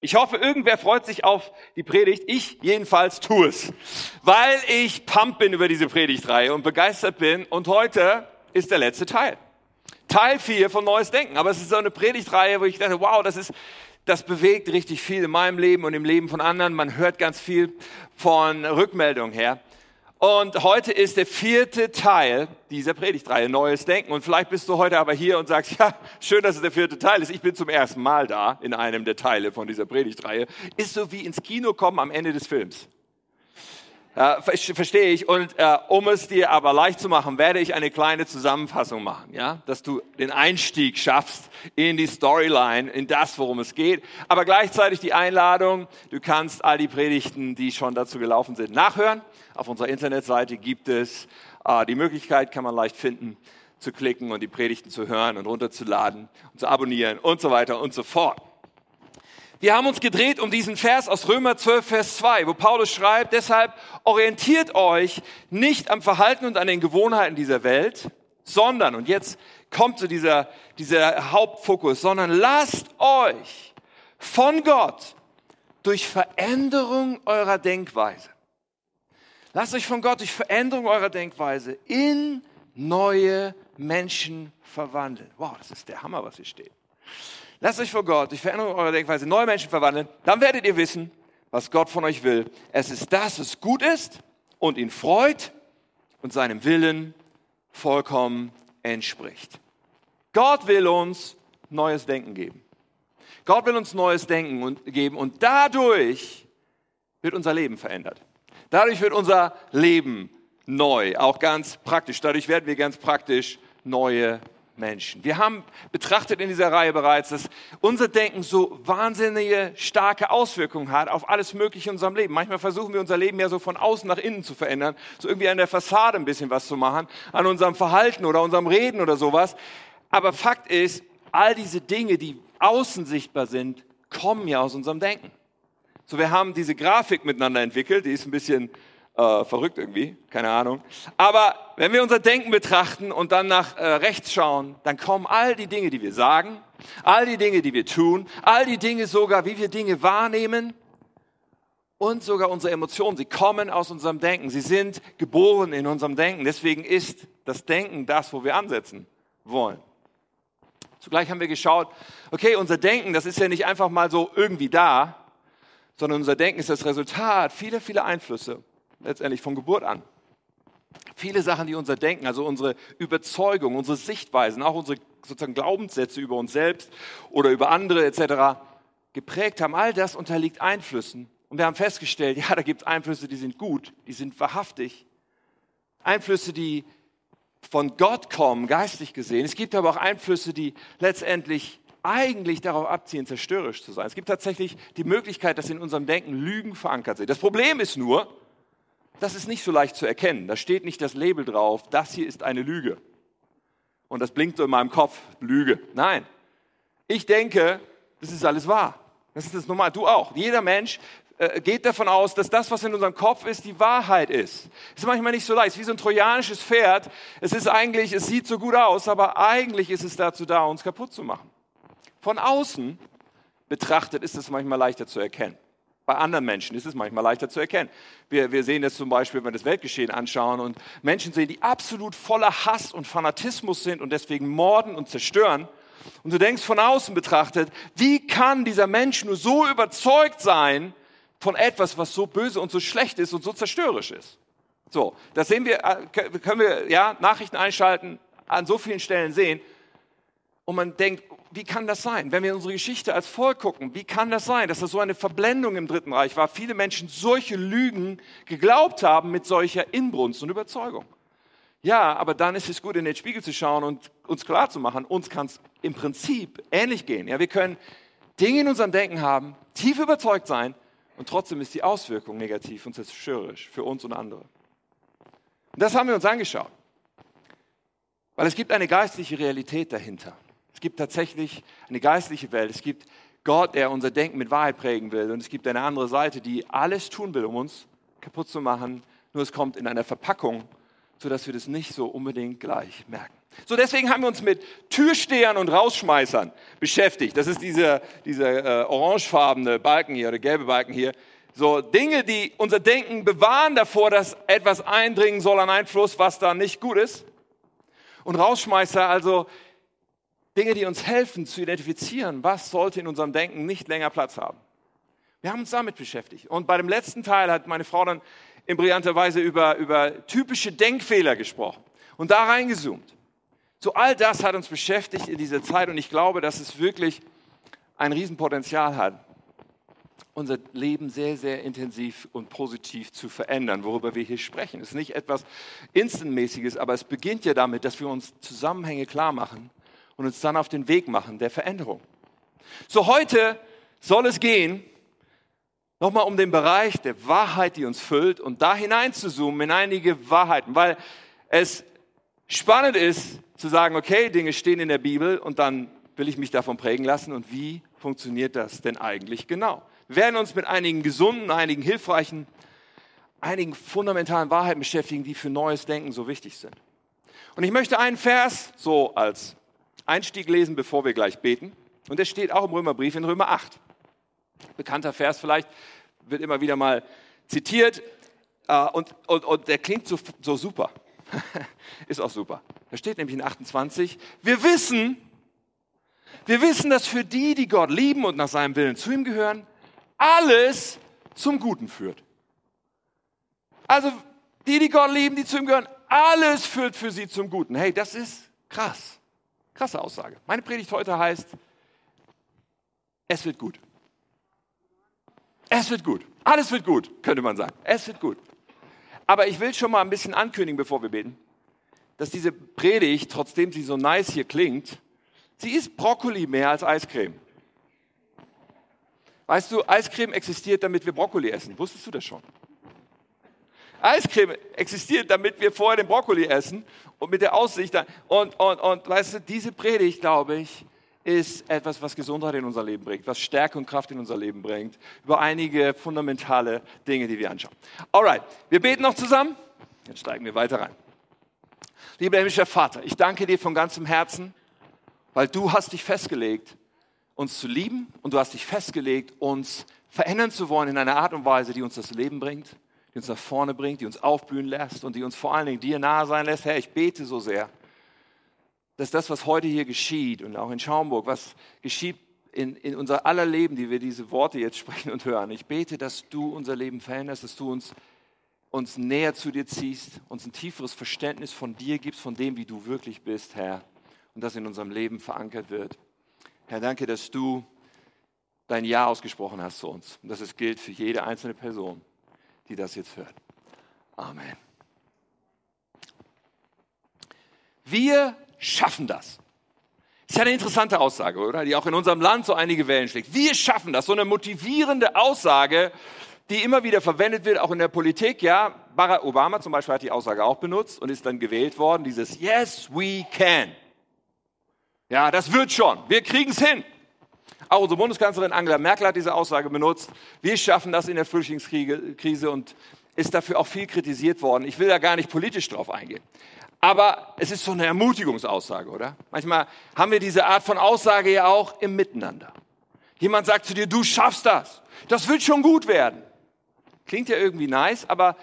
Ich hoffe, irgendwer freut sich auf die Predigt. Ich jedenfalls tue es, weil ich pump bin über diese Predigtreihe und begeistert bin. Und heute ist der letzte Teil. Teil 4 von Neues Denken. Aber es ist so eine Predigtreihe, wo ich dachte, wow, das ist, das bewegt richtig viel in meinem Leben und im Leben von anderen. Man hört ganz viel von Rückmeldungen her. Und heute ist der vierte Teil dieser Predigtreihe, Neues Denken. Und vielleicht bist du heute aber hier und sagst, ja, schön, dass es der vierte Teil ist. Ich bin zum ersten Mal da in einem der Teile von dieser Predigtreihe. Ist so wie ins Kino kommen am Ende des Films. Äh, verstehe ich. Und äh, um es dir aber leicht zu machen, werde ich eine kleine Zusammenfassung machen, ja, dass du den Einstieg schaffst in die Storyline, in das, worum es geht. Aber gleichzeitig die Einladung, du kannst all die Predigten, die schon dazu gelaufen sind, nachhören. Auf unserer Internetseite gibt es äh, die Möglichkeit, kann man leicht finden, zu klicken und die Predigten zu hören und runterzuladen und zu abonnieren und so weiter und so fort. Wir haben uns gedreht um diesen Vers aus Römer 12, Vers 2, wo Paulus schreibt, deshalb orientiert euch nicht am Verhalten und an den Gewohnheiten dieser Welt, sondern, und jetzt kommt zu so dieser, dieser Hauptfokus, sondern lasst euch von Gott durch Veränderung eurer Denkweise, lasst euch von Gott durch Veränderung eurer Denkweise in neue Menschen verwandeln. Wow, das ist der Hammer, was hier steht. Lasst euch vor Gott durch Veränderung eurer Denkweise neue Menschen verwandeln. Dann werdet ihr wissen, was Gott von euch will. Es ist das, was gut ist und ihn freut und seinem Willen vollkommen entspricht. Gott will uns neues Denken geben. Gott will uns neues Denken und, geben und dadurch wird unser Leben verändert. Dadurch wird unser Leben neu, auch ganz praktisch. Dadurch werden wir ganz praktisch neue Menschen. Wir haben betrachtet in dieser Reihe bereits, dass unser Denken so wahnsinnige, starke Auswirkungen hat auf alles Mögliche in unserem Leben. Manchmal versuchen wir unser Leben ja so von außen nach innen zu verändern, so irgendwie an der Fassade ein bisschen was zu machen, an unserem Verhalten oder unserem Reden oder sowas. Aber Fakt ist, all diese Dinge, die außen sichtbar sind, kommen ja aus unserem Denken. So, wir haben diese Grafik miteinander entwickelt, die ist ein bisschen äh, verrückt irgendwie, keine Ahnung. Aber wenn wir unser Denken betrachten und dann nach äh, rechts schauen, dann kommen all die Dinge, die wir sagen, all die Dinge, die wir tun, all die Dinge sogar, wie wir Dinge wahrnehmen und sogar unsere Emotionen, sie kommen aus unserem Denken. Sie sind geboren in unserem Denken. Deswegen ist das Denken das, wo wir ansetzen wollen. Zugleich haben wir geschaut, okay, unser Denken, das ist ja nicht einfach mal so irgendwie da, sondern unser Denken ist das Resultat vieler, vieler Einflüsse letztendlich von Geburt an. Viele Sachen, die unser Denken, also unsere Überzeugung, unsere Sichtweisen, auch unsere sozusagen Glaubenssätze über uns selbst oder über andere etc. geprägt haben, all das unterliegt Einflüssen. Und wir haben festgestellt, ja, da gibt es Einflüsse, die sind gut, die sind wahrhaftig. Einflüsse, die von Gott kommen, geistig gesehen. Es gibt aber auch Einflüsse, die letztendlich eigentlich darauf abzielen, zerstörerisch zu sein. Es gibt tatsächlich die Möglichkeit, dass in unserem Denken Lügen verankert sind. Das Problem ist nur, das ist nicht so leicht zu erkennen. Da steht nicht das Label drauf, das hier ist eine Lüge. Und das blinkt so in meinem Kopf, Lüge. Nein. Ich denke, das ist alles wahr. Das ist das normal. Du auch. Jeder Mensch äh, geht davon aus, dass das, was in unserem Kopf ist, die Wahrheit ist. Es ist manchmal nicht so leicht. Es ist wie so ein trojanisches Pferd. Es ist eigentlich, es sieht so gut aus, aber eigentlich ist es dazu da, uns kaputt zu machen. Von außen betrachtet ist es manchmal leichter zu erkennen. Bei anderen Menschen ist es manchmal leichter zu erkennen. Wir, wir sehen das zum Beispiel, wenn wir das Weltgeschehen anschauen und Menschen sehen, die absolut voller Hass und Fanatismus sind und deswegen morden und zerstören. Und du denkst von außen betrachtet, wie kann dieser Mensch nur so überzeugt sein von etwas, was so böse und so schlecht ist und so zerstörerisch ist? So, das sehen wir, äh, können wir, ja, Nachrichten einschalten, an so vielen Stellen sehen. Und man denkt, wie kann das sein? Wenn wir unsere Geschichte als Volk gucken, wie kann das sein, dass das so eine Verblendung im Dritten Reich war? Viele Menschen solche Lügen geglaubt haben mit solcher Inbrunst und Überzeugung. Ja, aber dann ist es gut, in den Spiegel zu schauen und uns klar zu machen, uns kann es im Prinzip ähnlich gehen. Ja, wir können Dinge in unserem Denken haben, tief überzeugt sein und trotzdem ist die Auswirkung negativ und zerstörerisch für uns und andere. Und das haben wir uns angeschaut. Weil es gibt eine geistliche Realität dahinter. Es gibt tatsächlich eine geistliche Welt. Es gibt Gott, der unser Denken mit Wahrheit prägen will. Und es gibt eine andere Seite, die alles tun will, um uns kaputt zu machen. Nur es kommt in einer Verpackung sodass wir das nicht so unbedingt gleich merken. So, deswegen haben wir uns mit Türstehern und Rausschmeißern beschäftigt. Das ist dieser, dieser äh, orangefarbene Balken hier oder gelbe Balken hier. So Dinge, die unser Denken bewahren davor, dass etwas eindringen soll an Einfluss, was da nicht gut ist. Und Rausschmeißer, also Dinge, die uns helfen zu identifizieren, was sollte in unserem Denken nicht länger Platz haben. Wir haben uns damit beschäftigt. Und bei dem letzten Teil hat meine Frau dann in brillanter Weise über, über typische Denkfehler gesprochen und da reingezoomt. So all das hat uns beschäftigt in dieser Zeit und ich glaube, dass es wirklich ein Riesenpotenzial hat, unser Leben sehr, sehr intensiv und positiv zu verändern, worüber wir hier sprechen. Es ist nicht etwas Instantmäßiges, aber es beginnt ja damit, dass wir uns Zusammenhänge klar machen und uns dann auf den Weg machen der Veränderung. So heute soll es gehen, nochmal um den Bereich der Wahrheit, die uns füllt und da hinein zu zoomen in einige Wahrheiten, weil es spannend ist zu sagen, okay, Dinge stehen in der Bibel und dann will ich mich davon prägen lassen und wie funktioniert das denn eigentlich genau? Wir werden uns mit einigen gesunden, einigen hilfreichen, einigen fundamentalen Wahrheiten beschäftigen, die für neues Denken so wichtig sind. Und ich möchte einen Vers so als Einstieg lesen, bevor wir gleich beten. Und der steht auch im Römerbrief in Römer 8. Bekannter Vers vielleicht, wird immer wieder mal zitiert. Äh, und, und, und der klingt so, so super. Ist auch super. Da steht nämlich in 28, wir wissen, wir wissen, dass für die, die Gott lieben und nach seinem Willen zu ihm gehören, alles zum Guten führt. Also die, die Gott lieben, die zu ihm gehören, alles führt für sie zum Guten. Hey, das ist krass. Krasse Aussage. Meine Predigt heute heißt, es wird gut. Es wird gut. Alles wird gut, könnte man sagen. Es wird gut. Aber ich will schon mal ein bisschen ankündigen, bevor wir beten, dass diese Predigt, trotzdem sie so nice hier klingt, sie ist Brokkoli mehr als Eiscreme. Weißt du, Eiscreme existiert, damit wir Brokkoli essen. Wusstest du das schon? Eiscreme existiert, damit wir vorher den Brokkoli essen und mit der Aussicht dann. Und, und, und weißt du, diese Predigt, glaube ich, ist etwas, was Gesundheit in unser Leben bringt, was Stärke und Kraft in unser Leben bringt, über einige fundamentale Dinge, die wir anschauen. Alright, wir beten noch zusammen, jetzt steigen wir weiter rein. Lieber himmlischer Vater, ich danke dir von ganzem Herzen, weil du hast dich festgelegt, uns zu lieben und du hast dich festgelegt, uns verändern zu wollen in einer Art und Weise, die uns das Leben bringt, die uns nach vorne bringt, die uns aufblühen lässt und die uns vor allen Dingen dir nahe sein lässt. Herr, ich bete so sehr, dass das, was heute hier geschieht und auch in Schaumburg, was geschieht in, in unser aller Leben, die wir diese Worte jetzt sprechen und hören, ich bete, dass du unser Leben veränderst, dass du uns, uns näher zu dir ziehst, uns ein tieferes Verständnis von dir gibst, von dem, wie du wirklich bist, Herr, und das in unserem Leben verankert wird. Herr, danke, dass du dein Ja ausgesprochen hast zu uns und dass es gilt für jede einzelne Person, die das jetzt hört. Amen. Wir schaffen das. Das ist ja eine interessante Aussage, oder? Die auch in unserem Land so einige Wellen schlägt. Wir schaffen das. So eine motivierende Aussage, die immer wieder verwendet wird, auch in der Politik. Ja, Barack Obama zum Beispiel hat die Aussage auch benutzt und ist dann gewählt worden. Dieses Yes, we can. Ja, das wird schon. Wir kriegen es hin. Auch unsere Bundeskanzlerin Angela Merkel hat diese Aussage benutzt. Wir schaffen das in der Flüchtlingskrise und ist dafür auch viel kritisiert worden. Ich will da gar nicht politisch drauf eingehen. Aber es ist so eine Ermutigungsaussage, oder? Manchmal haben wir diese Art von Aussage ja auch im Miteinander. Jemand sagt zu dir, du schaffst das. Das wird schon gut werden. Klingt ja irgendwie nice, aber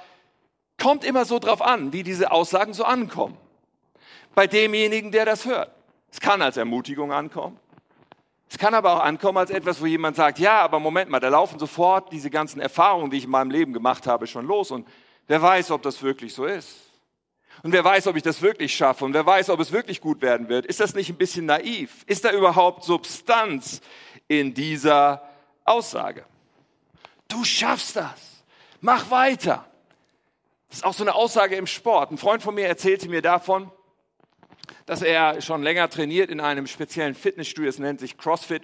kommt immer so drauf an, wie diese Aussagen so ankommen. Bei demjenigen, der das hört. Es kann als Ermutigung ankommen. Es kann aber auch ankommen als etwas, wo jemand sagt, ja, aber Moment mal, da laufen sofort diese ganzen Erfahrungen, die ich in meinem Leben gemacht habe, schon los. Und wer weiß, ob das wirklich so ist. Und wer weiß, ob ich das wirklich schaffe. Und wer weiß, ob es wirklich gut werden wird. Ist das nicht ein bisschen naiv? Ist da überhaupt Substanz in dieser Aussage? Du schaffst das. Mach weiter. Das ist auch so eine Aussage im Sport. Ein Freund von mir erzählte mir davon, dass er schon länger trainiert in einem speziellen Fitnessstudio, es nennt sich CrossFit.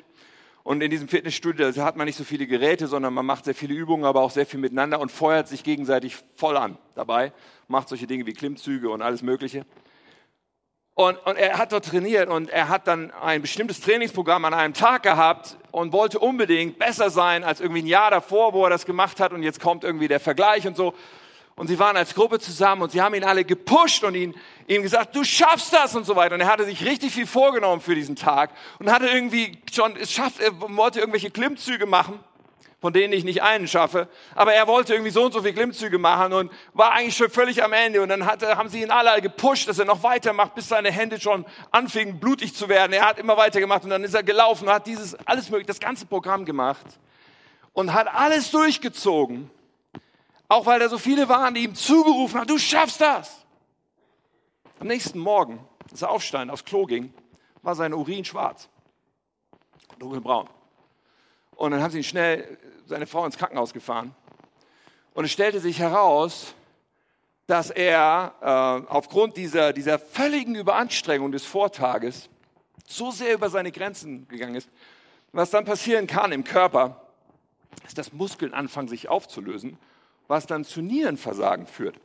Und in diesem Fitnessstudio hat man nicht so viele Geräte, sondern man macht sehr viele Übungen, aber auch sehr viel miteinander und feuert sich gegenseitig voll an dabei, macht solche Dinge wie Klimmzüge und alles Mögliche. Und, und er hat dort trainiert und er hat dann ein bestimmtes Trainingsprogramm an einem Tag gehabt und wollte unbedingt besser sein als irgendwie ein Jahr davor, wo er das gemacht hat und jetzt kommt irgendwie der Vergleich und so. und sie waren als Gruppe zusammen und sie haben ihn alle gepusht und ihn, ihm gesagt, du schaffst das und so weiter. Und er hatte sich richtig viel vorgenommen für diesen Tag und hatte irgendwie schon, es schafft, er wollte irgendwelche Klimmzüge machen, von denen ich nicht einen schaffe. Aber er wollte irgendwie so und so viele Klimmzüge machen und war eigentlich schon völlig am Ende. Und dann hat, haben sie ihn alle gepusht, dass er noch weitermacht, bis seine Hände schon anfingen blutig zu werden. Er hat immer weiter gemacht und dann ist er gelaufen und hat dieses, alles mögliche, das ganze Programm gemacht und hat alles durchgezogen. Auch weil da so viele waren, die ihm zugerufen haben, du schaffst das. Am nächsten Morgen, als er aufstand, aufs Klo ging, war sein Urin schwarz, dunkelbraun. Und dann haben sie ihn schnell, seine Frau ins Krankenhaus gefahren. Und es stellte sich heraus, dass er äh, aufgrund dieser, dieser völligen Überanstrengung des Vortages so sehr über seine Grenzen gegangen ist. Was dann passieren kann im Körper, ist, dass Muskeln anfangen sich aufzulösen was dann zu Nierenversagen führt.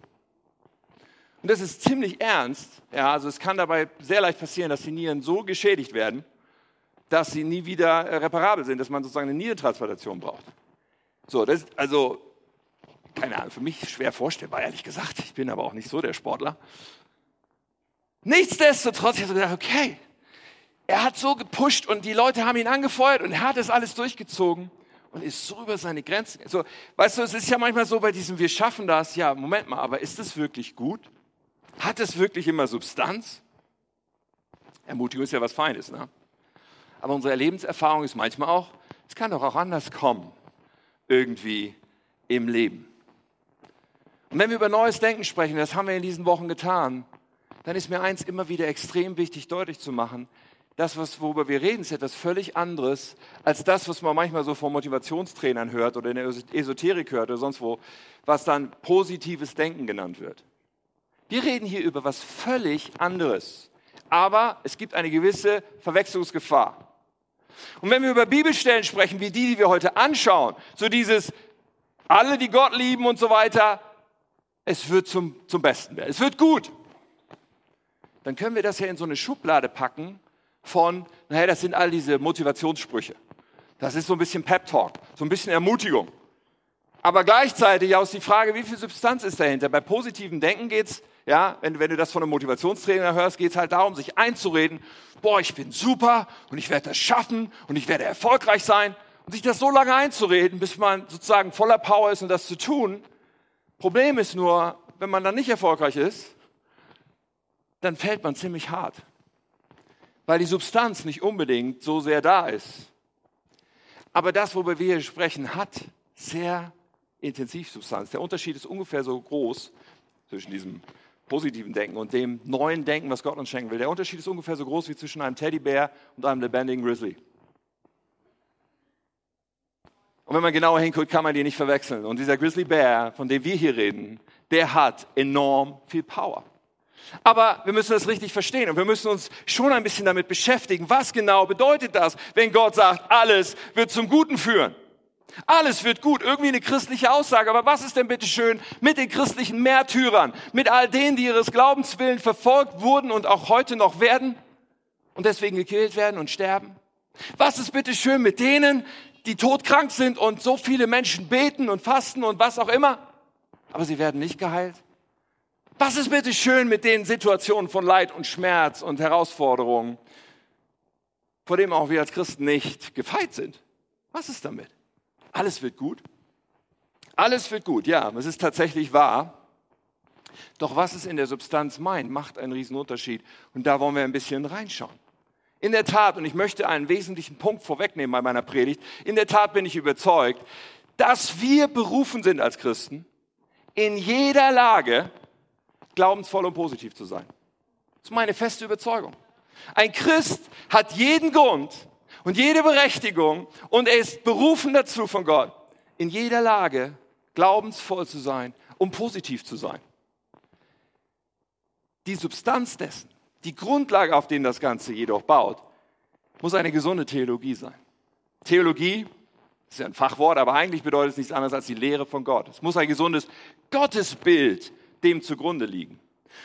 Und das ist ziemlich ernst. Ja, also es kann dabei sehr leicht passieren, dass die Nieren so geschädigt werden, dass sie nie wieder äh, reparabel sind, dass man sozusagen eine Nierentransplantation braucht. So, das ist also, keine Ahnung, für mich schwer vorstellbar, ehrlich gesagt. Ich bin aber auch nicht so der Sportler. Nichtsdestotrotz, ich habe so gedacht, okay, er hat so gepusht und die Leute haben ihn angefeuert und er hat das alles durchgezogen und ist so über seine Grenzen. So, weißt du, es ist ja manchmal so bei diesem, wir schaffen das, ja, Moment mal, aber ist das wirklich gut? Hat es wirklich immer Substanz? Ermutigung ist ja was Feines, ne? Aber unsere Lebenserfahrung ist manchmal auch, es kann doch auch anders kommen, irgendwie im Leben. Und wenn wir über neues Denken sprechen, das haben wir in diesen Wochen getan, dann ist mir eins immer wieder extrem wichtig deutlich zu machen, das, worüber wir reden, ist etwas völlig anderes als das, was man manchmal so von Motivationstrainern hört oder in der Esoterik hört oder sonst wo, was dann positives Denken genannt wird. Wir reden hier über was völlig anderes. Aber es gibt eine gewisse Verwechslungsgefahr. Und wenn wir über Bibelstellen sprechen, wie die, die wir heute anschauen, so dieses alle, die Gott lieben und so weiter, es wird zum, zum Besten werden. Es wird gut. Dann können wir das ja in so eine Schublade packen von, naja, das sind all diese Motivationssprüche. Das ist so ein bisschen Pep-Talk, so ein bisschen Ermutigung. Aber gleichzeitig auch die Frage, wie viel Substanz ist dahinter? Bei positivem Denken geht's, ja, wenn, wenn du das von einem Motivationstrainer hörst, geht's halt darum, sich einzureden, boah, ich bin super und ich werde das schaffen und ich werde erfolgreich sein und sich das so lange einzureden, bis man sozusagen voller Power ist, um das zu tun. Problem ist nur, wenn man dann nicht erfolgreich ist, dann fällt man ziemlich hart weil die Substanz nicht unbedingt so sehr da ist. Aber das, worüber wir hier sprechen, hat sehr intensiv Substanz. Der Unterschied ist ungefähr so groß zwischen diesem positiven Denken und dem neuen Denken, was Gott uns schenken will. Der Unterschied ist ungefähr so groß wie zwischen einem Teddybär und einem lebendigen Grizzly. Und wenn man genauer hinguckt, kann man die nicht verwechseln. Und dieser Grizzly Bear, von dem wir hier reden, der hat enorm viel Power. Aber wir müssen das richtig verstehen und wir müssen uns schon ein bisschen damit beschäftigen. Was genau bedeutet das, wenn Gott sagt, alles wird zum Guten führen? Alles wird gut, irgendwie eine christliche Aussage. Aber was ist denn bitte schön mit den christlichen Märtyrern, mit all denen, die ihres Glaubens willen verfolgt wurden und auch heute noch werden und deswegen gekillt werden und sterben? Was ist bitte schön mit denen, die todkrank sind und so viele Menschen beten und fasten und was auch immer, aber sie werden nicht geheilt? Was ist bitte schön mit den Situationen von Leid und Schmerz und Herausforderungen, vor dem auch wir als Christen nicht gefeit sind? Was ist damit? Alles wird gut. Alles wird gut, ja, es ist tatsächlich wahr. Doch was es in der Substanz meint, macht einen riesen Unterschied. Und da wollen wir ein bisschen reinschauen. In der Tat, und ich möchte einen wesentlichen Punkt vorwegnehmen bei meiner Predigt, in der Tat bin ich überzeugt, dass wir berufen sind als Christen, in jeder Lage glaubensvoll und positiv zu sein. Das ist meine feste Überzeugung. Ein Christ hat jeden Grund und jede Berechtigung und er ist berufen dazu von Gott, in jeder Lage glaubensvoll zu sein und positiv zu sein. Die Substanz dessen, die Grundlage, auf der das Ganze jedoch baut, muss eine gesunde Theologie sein. Theologie ist ja ein Fachwort, aber eigentlich bedeutet es nichts anderes als die Lehre von Gott. Es muss ein gesundes Gottesbild dem zugrunde liegen.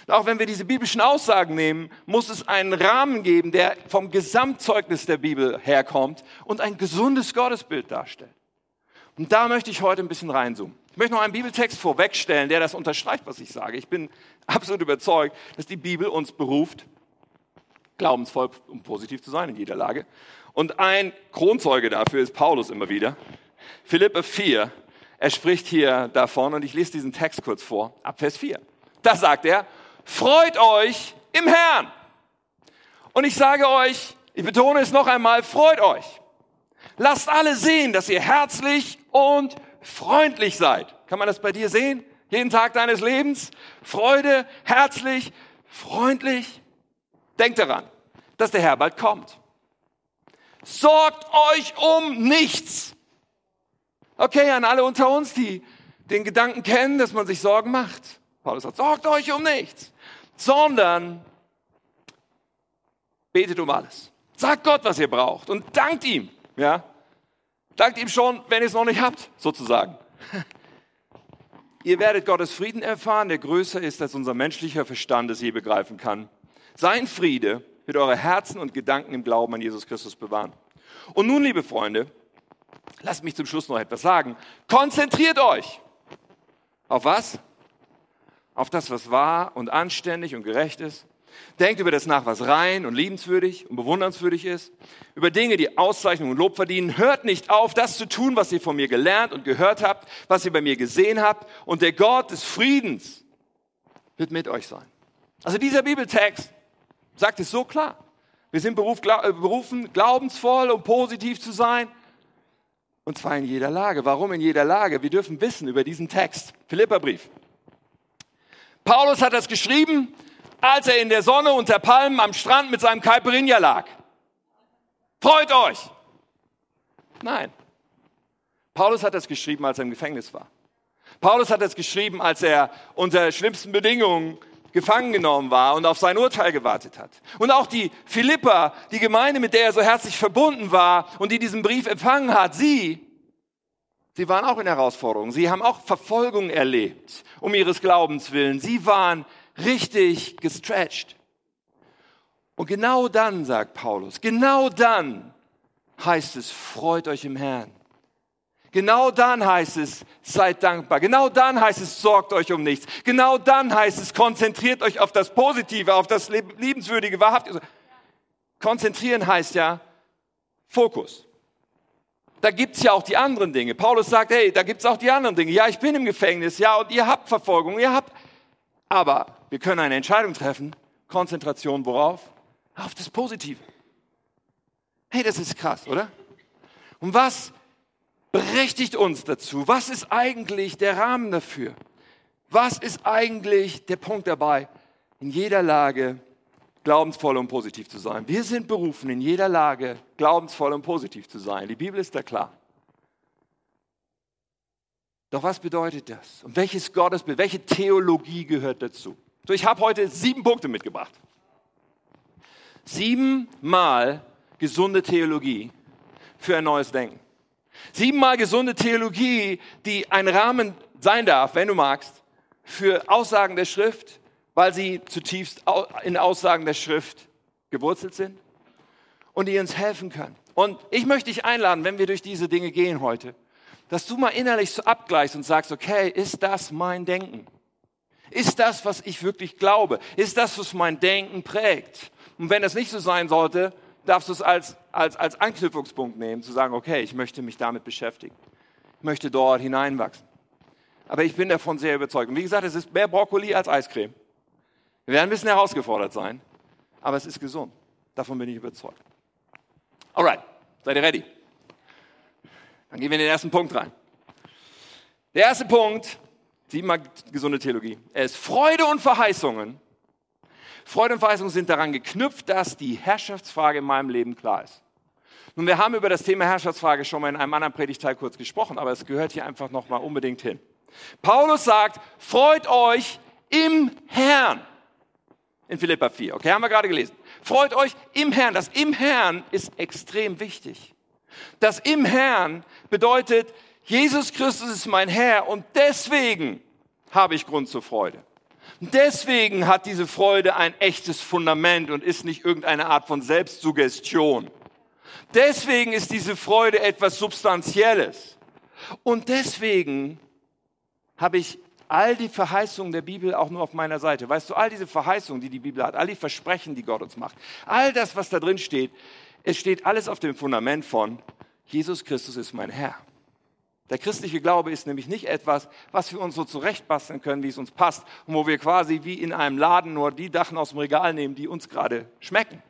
Auch wenn wir diese biblischen Aussagen nehmen, muss es einen Rahmen geben, der vom Gesamtzeugnis der Bibel herkommt und ein gesundes Gottesbild darstellt. Und da möchte ich heute ein bisschen reinzoomen. Ich möchte noch einen Bibeltext vorwegstellen, der das unterstreicht, was ich sage. Ich bin absolut überzeugt, dass die Bibel uns beruft, glaubensvoll und positiv zu sein in jeder Lage. Und ein Kronzeuge dafür ist Paulus immer wieder. Philippe 4, er spricht hier davon und ich lese diesen Text kurz vor, ab Vers 4. Da sagt er, freut euch im Herrn. Und ich sage euch, ich betone es noch einmal, freut euch. Lasst alle sehen, dass ihr herzlich und freundlich seid. Kann man das bei dir sehen? Jeden Tag deines Lebens? Freude, herzlich, freundlich. Denkt daran, dass der Herr bald kommt. Sorgt euch um nichts. Okay, an alle unter uns, die den Gedanken kennen, dass man sich Sorgen macht. Paulus sagt, sorgt euch um nichts, sondern betet um alles. Sagt Gott, was ihr braucht und dankt ihm. Ja? Dankt ihm schon, wenn ihr es noch nicht habt, sozusagen. Ihr werdet Gottes Frieden erfahren, der größer ist, als unser menschlicher Verstand es je begreifen kann. Sein Friede wird eure Herzen und Gedanken im Glauben an Jesus Christus bewahren. Und nun, liebe Freunde, lasst mich zum Schluss noch etwas sagen. Konzentriert euch. Auf was? Auf das, was wahr und anständig und gerecht ist, Denkt über das nach, was rein und liebenswürdig und bewundernswürdig ist. Über Dinge, die Auszeichnung und Lob verdienen. Hört nicht auf, das zu tun, was ihr von mir gelernt und gehört habt, was ihr bei mir gesehen habt. Und der Gott des Friedens wird mit euch sein. Also dieser Bibeltext sagt es so klar. Wir sind äh, berufen, glaubensvoll und positiv zu sein. Und zwar in jeder Lage. Warum in jeder Lage? Wir dürfen wissen über diesen Text. Philipperbrief. Paulus hat das geschrieben, als er in der Sonne unter Palmen am Strand mit seinem Caipirinha lag. Freut euch! Nein. Paulus hat das geschrieben, als er im Gefängnis war. Paulus hat das geschrieben, als er unter schlimmsten Bedingungen gefangen genommen war und auf sein Urteil gewartet hat. Und auch die Philippa, die Gemeinde, mit der er so herzlich verbunden war und die diesen Brief empfangen hat, sie, sie waren auch in Herausforderungen. Sie haben auch Verfolgung erlebt, um ihres Glaubens willen. Sie waren richtig gestretched. Und genau dann, sagt Paulus, genau dann heißt es, freut euch im Herrn. Genau dann heißt es, seid dankbar. Genau dann heißt es, sorgt euch um nichts. Genau dann heißt es, konzentriert euch auf das Positive, auf das Liebenswürdige, Wahrhaftige. Konzentrieren heißt ja Fokus. Da gibt's ja auch die anderen Dinge. Paulus sagt, hey, da gibt's auch die anderen Dinge. Ja, ich bin im Gefängnis, ja, und ihr habt Verfolgung, ihr habt aber wir können eine Entscheidung treffen. Konzentration worauf? Auf das Positive. Hey, das ist krass, oder? Und was berechtigt uns dazu? Was ist eigentlich der Rahmen dafür? Was ist eigentlich der Punkt dabei, in jeder Lage glaubensvoll und positiv zu sein? Wir sind berufen, in jeder Lage glaubensvoll und positiv zu sein. Die Bibel ist da klar. Doch was bedeutet das? Und welches Gottesbild, welche Theologie gehört dazu? So, ich habe heute sieben Punkte mitgebracht. Siebenmal gesunde Theologie für ein neues Denken. Siebenmal gesunde Theologie, die ein Rahmen sein darf, wenn du magst, für Aussagen der Schrift, weil sie zutiefst in Aussagen der Schrift gewurzelt sind und die uns helfen können. Und ich möchte dich einladen, wenn wir durch diese Dinge gehen heute, dass du mal innerlich so abgleichst und sagst, okay, ist das mein Denken? Ist das, was ich wirklich glaube? Ist das, was mein Denken prägt? Und wenn das nicht so sein sollte, darfst du es als, als, als Anknüpfungspunkt nehmen, zu sagen, okay, ich möchte mich damit beschäftigen. Ich möchte dort hineinwachsen. Aber ich bin davon sehr überzeugt. Und wie gesagt, es ist mehr Brokkoli als Eiscreme. Wir werden ein bisschen herausgefordert sein, aber es ist gesund. Davon bin ich überzeugt. Alright, seid ihr ready? Dann gehen wir in den ersten Punkt rein. Der erste Punkt, siebenmal gesunde Theologie. Ist Freude und Verheißungen. Freude und Verheißungen sind daran geknüpft, dass die Herrschaftsfrage in meinem Leben klar ist. Nun, wir haben über das Thema Herrschaftsfrage schon mal in einem anderen Predigteil kurz gesprochen, aber es gehört hier einfach nochmal unbedingt hin. Paulus sagt, freut euch im Herrn. In Philippa 4, okay, haben wir gerade gelesen. Freut euch im Herrn. Das im Herrn ist extrem wichtig. Das im Herrn bedeutet, Jesus Christus ist mein Herr und deswegen habe ich Grund zur Freude. Deswegen hat diese Freude ein echtes Fundament und ist nicht irgendeine Art von Selbstsuggestion. Deswegen ist diese Freude etwas Substanzielles. Und deswegen habe ich all die Verheißungen der Bibel auch nur auf meiner Seite. Weißt du, all diese Verheißungen, die die Bibel hat, all die Versprechen, die Gott uns macht, all das, was da drin steht, es steht alles auf dem Fundament von Jesus Christus ist mein Herr. Der christliche Glaube ist nämlich nicht etwas, was wir uns so zurechtbasteln können, wie es uns passt und wo wir quasi wie in einem Laden nur die Dachen aus dem Regal nehmen, die uns gerade schmecken.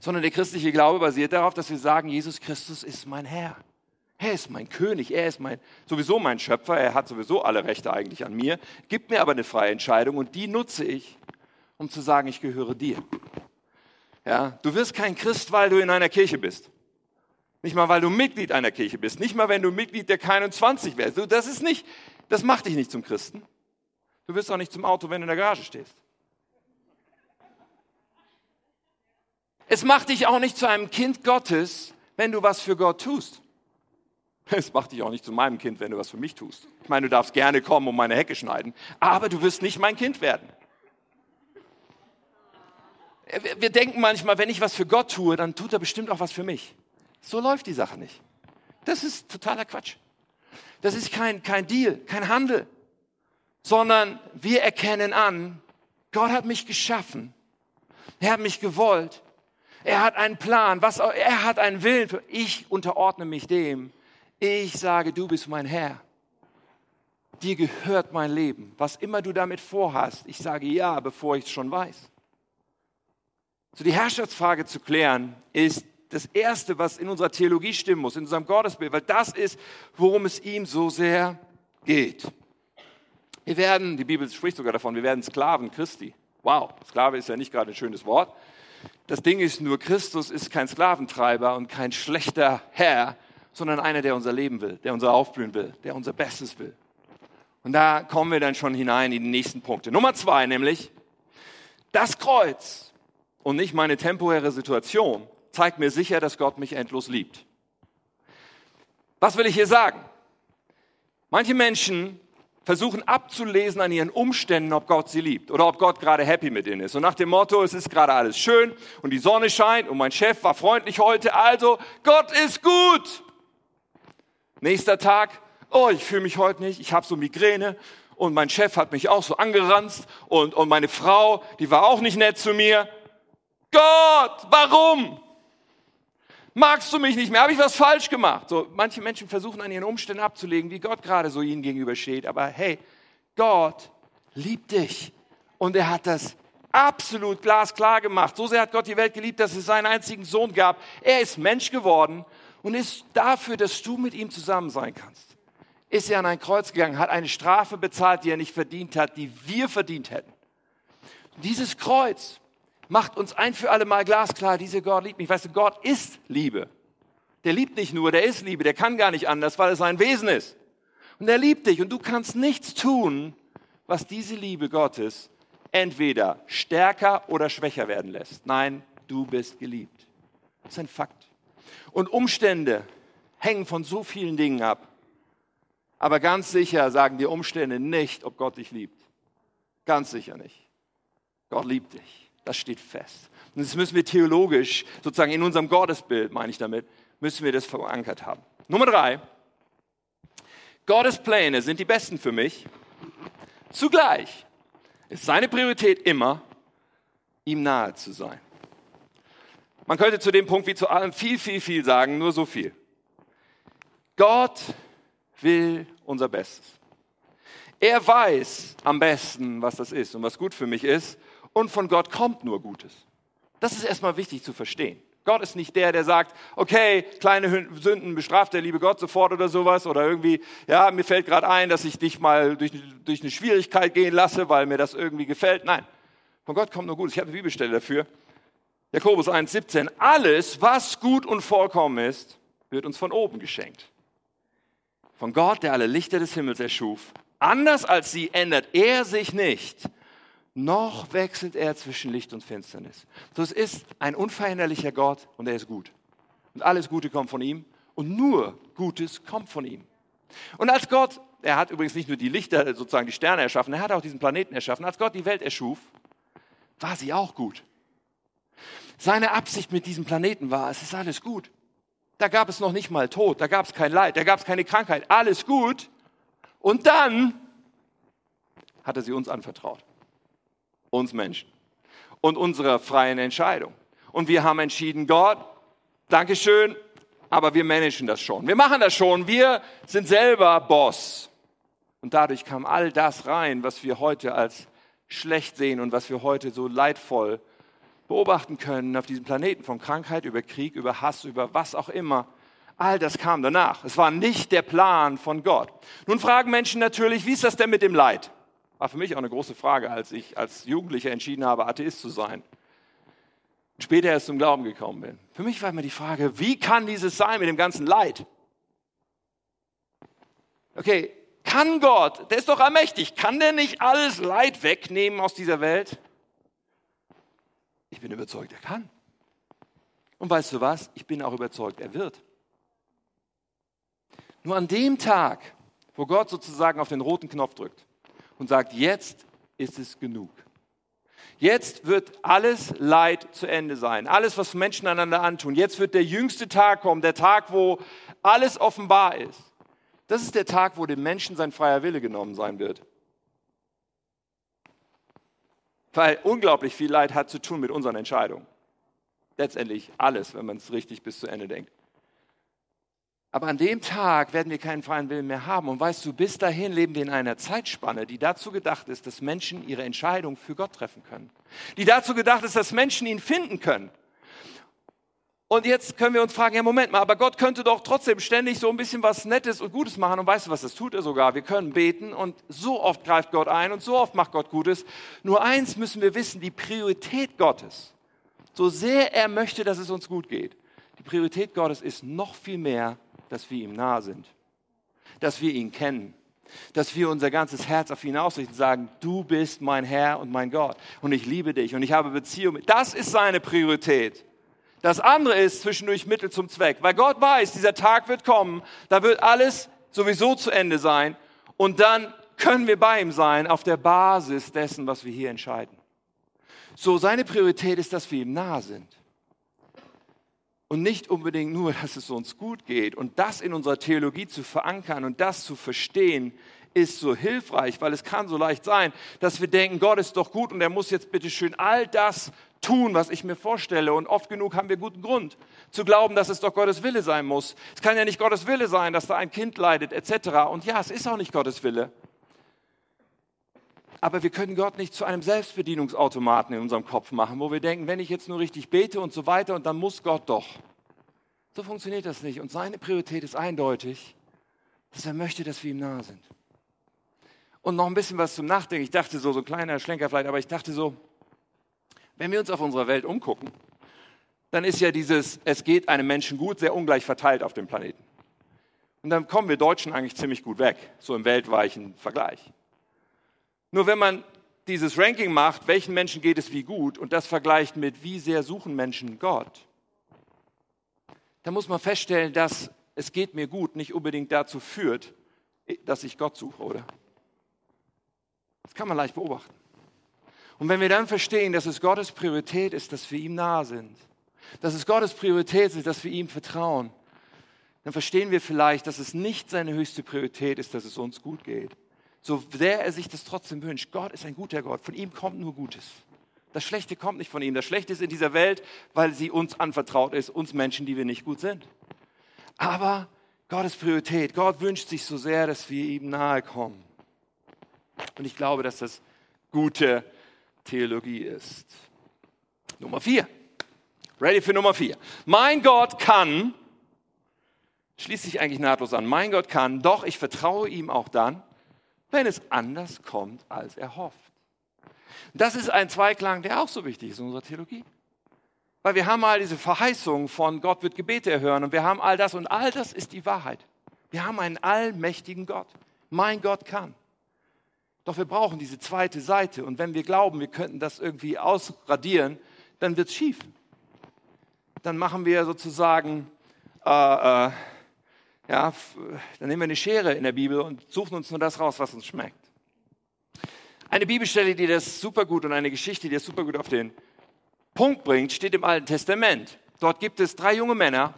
Sondern der christliche Glaube basiert darauf, dass wir sagen, Jesus Christus ist mein Herr. Er ist mein König, er ist mein, sowieso mein Schöpfer, er hat sowieso alle Rechte eigentlich an mir, gibt mir aber eine freie Entscheidung und die nutze ich, um zu sagen, ich gehöre dir. Ja, du wirst kein Christ, weil du in einer Kirche bist. Nicht mal, weil du Mitglied einer Kirche bist. Nicht mal, wenn du Mitglied der 21 wärst. Das ist nicht, das macht dich nicht zum Christen. Du wirst auch nicht zum Auto, wenn du in der Garage stehst. Es macht dich auch nicht zu einem Kind Gottes, wenn du was für Gott tust. Es macht dich auch nicht zu meinem Kind, wenn du was für mich tust. Ich meine, du darfst gerne kommen und meine Hecke schneiden, aber du wirst nicht mein Kind werden. Wir denken manchmal, wenn ich was für Gott tue, dann tut er bestimmt auch was für mich. So läuft die Sache nicht. Das ist totaler Quatsch. Das ist kein, kein Deal, kein Handel, sondern wir erkennen an, Gott hat mich geschaffen. Er hat mich gewollt. Er hat einen Plan. Was, er hat einen Willen. Ich unterordne mich dem, ich sage, du bist mein Herr. Dir gehört mein Leben. Was immer du damit vorhast, ich sage ja, bevor ich es schon weiß. So die Herrschaftsfrage zu klären ist das Erste, was in unserer Theologie stimmen muss, in unserem Gottesbild, weil das ist, worum es ihm so sehr geht. Wir werden, die Bibel spricht sogar davon, wir werden Sklaven Christi. Wow, Sklave ist ja nicht gerade ein schönes Wort. Das Ding ist nur, Christus ist kein Sklaventreiber und kein schlechter Herr, sondern einer, der unser Leben will, der unser Aufblühen will, der unser Bestes will. Und da kommen wir dann schon hinein in die nächsten Punkte. Nummer zwei, nämlich das Kreuz und nicht meine temporäre Situation zeigt mir sicher, dass Gott mich endlos liebt. Was will ich hier sagen? Manche Menschen versuchen abzulesen an ihren Umständen, ob Gott sie liebt oder ob Gott gerade happy mit ihnen ist. Und nach dem Motto, es ist gerade alles schön und die Sonne scheint und mein Chef war freundlich heute, also Gott ist gut. Nächster Tag, oh, ich fühle mich heute nicht, ich habe so Migräne und mein Chef hat mich auch so angeranzt und, und meine Frau, die war auch nicht nett zu mir. Gott, warum? Magst du mich nicht mehr? Habe ich was falsch gemacht? So, manche Menschen versuchen an ihren Umständen abzulegen, wie Gott gerade so ihnen gegenüber steht. Aber hey, Gott liebt dich. Und er hat das absolut glasklar gemacht. So sehr hat Gott die Welt geliebt, dass es seinen einzigen Sohn gab. Er ist Mensch geworden und ist dafür, dass du mit ihm zusammen sein kannst. Ist er an ein Kreuz gegangen, hat eine Strafe bezahlt, die er nicht verdient hat, die wir verdient hätten. Dieses Kreuz macht uns ein für alle Mal glasklar, diese Gott liebt mich. Weißt du, Gott ist Liebe. Der liebt nicht nur, der ist Liebe, der kann gar nicht anders, weil es sein Wesen ist. Und er liebt dich und du kannst nichts tun, was diese Liebe Gottes entweder stärker oder schwächer werden lässt. Nein, du bist geliebt. Das ist ein Fakt. Und Umstände hängen von so vielen Dingen ab. Aber ganz sicher sagen die Umstände nicht, ob Gott dich liebt. Ganz sicher nicht. Gott liebt dich. Das steht fest. Und das müssen wir theologisch, sozusagen in unserem Gottesbild, meine ich damit, müssen wir das verankert haben. Nummer drei. Gottes Pläne sind die besten für mich. Zugleich ist seine Priorität immer, ihm nahe zu sein. Man könnte zu dem Punkt wie zu allem viel, viel, viel sagen, nur so viel. Gott will unser Bestes. Er weiß am besten, was das ist und was gut für mich ist. Und von Gott kommt nur Gutes. Das ist erstmal wichtig zu verstehen. Gott ist nicht der, der sagt, okay, kleine Sünden bestraft der liebe Gott sofort oder sowas oder irgendwie, ja, mir fällt gerade ein, dass ich dich mal durch, durch eine Schwierigkeit gehen lasse, weil mir das irgendwie gefällt. Nein, von Gott kommt nur Gutes. Ich habe eine Bibelstelle dafür. Jakobus 1,17, alles, was gut und vollkommen ist, wird uns von oben geschenkt. Von Gott, der alle Lichter des Himmels erschuf. Anders als sie ändert er sich nicht, noch wechselt er zwischen Licht und Finsternis. So es ist ein unveränderlicher Gott und er ist gut. Und alles Gute kommt von ihm und nur Gutes kommt von ihm. Und als Gott, er hat übrigens nicht nur die Lichter, sozusagen die Sterne erschaffen, er hat auch diesen Planeten erschaffen. Als Gott die Welt erschuf, war sie auch gut. Seine Absicht mit diesem Planeten war, es ist alles gut. Da gab es noch nicht mal Tod, da gab es kein Leid, da gab es keine Krankheit, alles gut. Und dann hat er sie uns anvertraut. Uns Menschen. Und unsere freien Entscheidung. Und wir haben entschieden, Gott, Dankeschön, aber wir managen das schon. Wir machen das schon. Wir sind selber Boss. Und dadurch kam all das rein, was wir heute als schlecht sehen und was wir heute so leidvoll beobachten können auf diesem Planeten, von Krankheit über Krieg, über Hass, über was auch immer. All das kam danach. Es war nicht der Plan von Gott. Nun fragen Menschen natürlich, wie ist das denn mit dem Leid? War für mich auch eine große Frage, als ich als Jugendlicher entschieden habe, Atheist zu sein. Später erst zum Glauben gekommen bin. Für mich war immer die Frage, wie kann dieses sein mit dem ganzen Leid? Okay, kann Gott, der ist doch allmächtig, kann der nicht alles Leid wegnehmen aus dieser Welt? Ich bin überzeugt, er kann. Und weißt du was? Ich bin auch überzeugt, er wird. Nur an dem Tag, wo Gott sozusagen auf den roten Knopf drückt und sagt, jetzt ist es genug. Jetzt wird alles Leid zu Ende sein. Alles, was Menschen einander antun. Jetzt wird der jüngste Tag kommen, der Tag, wo alles offenbar ist. Das ist der Tag, wo dem Menschen sein freier Wille genommen sein wird. Weil unglaublich viel Leid hat zu tun mit unseren Entscheidungen. Letztendlich alles, wenn man es richtig bis zu Ende denkt. Aber an dem Tag werden wir keinen freien Willen mehr haben. Und weißt du, bis dahin leben wir in einer Zeitspanne, die dazu gedacht ist, dass Menschen ihre Entscheidung für Gott treffen können. Die dazu gedacht ist, dass Menschen ihn finden können. Und jetzt können wir uns fragen, ja Moment mal, aber Gott könnte doch trotzdem ständig so ein bisschen was Nettes und Gutes machen. Und weißt du was, das tut er sogar. Wir können beten und so oft greift Gott ein und so oft macht Gott Gutes. Nur eins müssen wir wissen, die Priorität Gottes, so sehr er möchte, dass es uns gut geht, die Priorität Gottes ist noch viel mehr, dass wir ihm nahe sind, dass wir ihn kennen, dass wir unser ganzes Herz auf ihn ausrichten und sagen, du bist mein Herr und mein Gott und ich liebe dich und ich habe Beziehung mit. Das ist seine Priorität. Das andere ist zwischendurch Mittel zum Zweck, weil Gott weiß, dieser Tag wird kommen, da wird alles sowieso zu Ende sein und dann können wir bei ihm sein auf der Basis dessen, was wir hier entscheiden. So, seine Priorität ist, dass wir ihm nahe sind. Und nicht unbedingt nur, dass es uns gut geht. Und das in unserer Theologie zu verankern und das zu verstehen, ist so hilfreich, weil es kann so leicht sein, dass wir denken, Gott ist doch gut und er muss jetzt bitte schön all das tun, was ich mir vorstelle. Und oft genug haben wir guten Grund zu glauben, dass es doch Gottes Wille sein muss. Es kann ja nicht Gottes Wille sein, dass da ein Kind leidet, etc. Und ja, es ist auch nicht Gottes Wille. Aber wir können Gott nicht zu einem Selbstbedienungsautomaten in unserem Kopf machen, wo wir denken, wenn ich jetzt nur richtig bete und so weiter, und dann muss Gott doch. So funktioniert das nicht. Und seine Priorität ist eindeutig, dass er möchte, dass wir ihm nahe sind. Und noch ein bisschen was zum Nachdenken. Ich dachte so, so ein kleiner Schlenker vielleicht, aber ich dachte so, wenn wir uns auf unserer Welt umgucken, dann ist ja dieses, es geht einem Menschen gut, sehr ungleich verteilt auf dem Planeten. Und dann kommen wir Deutschen eigentlich ziemlich gut weg, so im weltweichen Vergleich. Nur wenn man dieses Ranking macht, welchen Menschen geht es wie gut und das vergleicht mit, wie sehr suchen Menschen Gott, dann muss man feststellen, dass es geht mir gut nicht unbedingt dazu führt, dass ich Gott suche, oder? Das kann man leicht beobachten. Und wenn wir dann verstehen, dass es Gottes Priorität ist, dass wir ihm nahe sind, dass es Gottes Priorität ist, dass wir ihm vertrauen, dann verstehen wir vielleicht, dass es nicht seine höchste Priorität ist, dass es uns gut geht. So sehr er sich das trotzdem wünscht. Gott ist ein guter Gott. Von ihm kommt nur Gutes. Das Schlechte kommt nicht von ihm. Das Schlechte ist in dieser Welt, weil sie uns anvertraut ist, uns Menschen, die wir nicht gut sind. Aber Gottes Priorität. Gott wünscht sich so sehr, dass wir ihm nahe kommen. Und ich glaube, dass das gute Theologie ist. Nummer vier. Ready für Nummer vier. Mein Gott kann, schließt sich eigentlich nahtlos an, mein Gott kann, doch ich vertraue ihm auch dann, wenn es anders kommt, als er hofft. Das ist ein Zweiklang, der auch so wichtig ist in unserer Theologie. Weil wir haben all diese Verheißungen von Gott wird Gebete erhören und wir haben all das und all das ist die Wahrheit. Wir haben einen allmächtigen Gott. Mein Gott kann. Doch wir brauchen diese zweite Seite. Und wenn wir glauben, wir könnten das irgendwie ausradieren, dann wird es schief. Dann machen wir sozusagen, äh, äh, ja, dann nehmen wir eine Schere in der Bibel und suchen uns nur das raus, was uns schmeckt. Eine Bibelstelle, die das super gut und eine Geschichte, die das super gut auf den Punkt bringt, steht im Alten Testament. Dort gibt es drei junge Männer,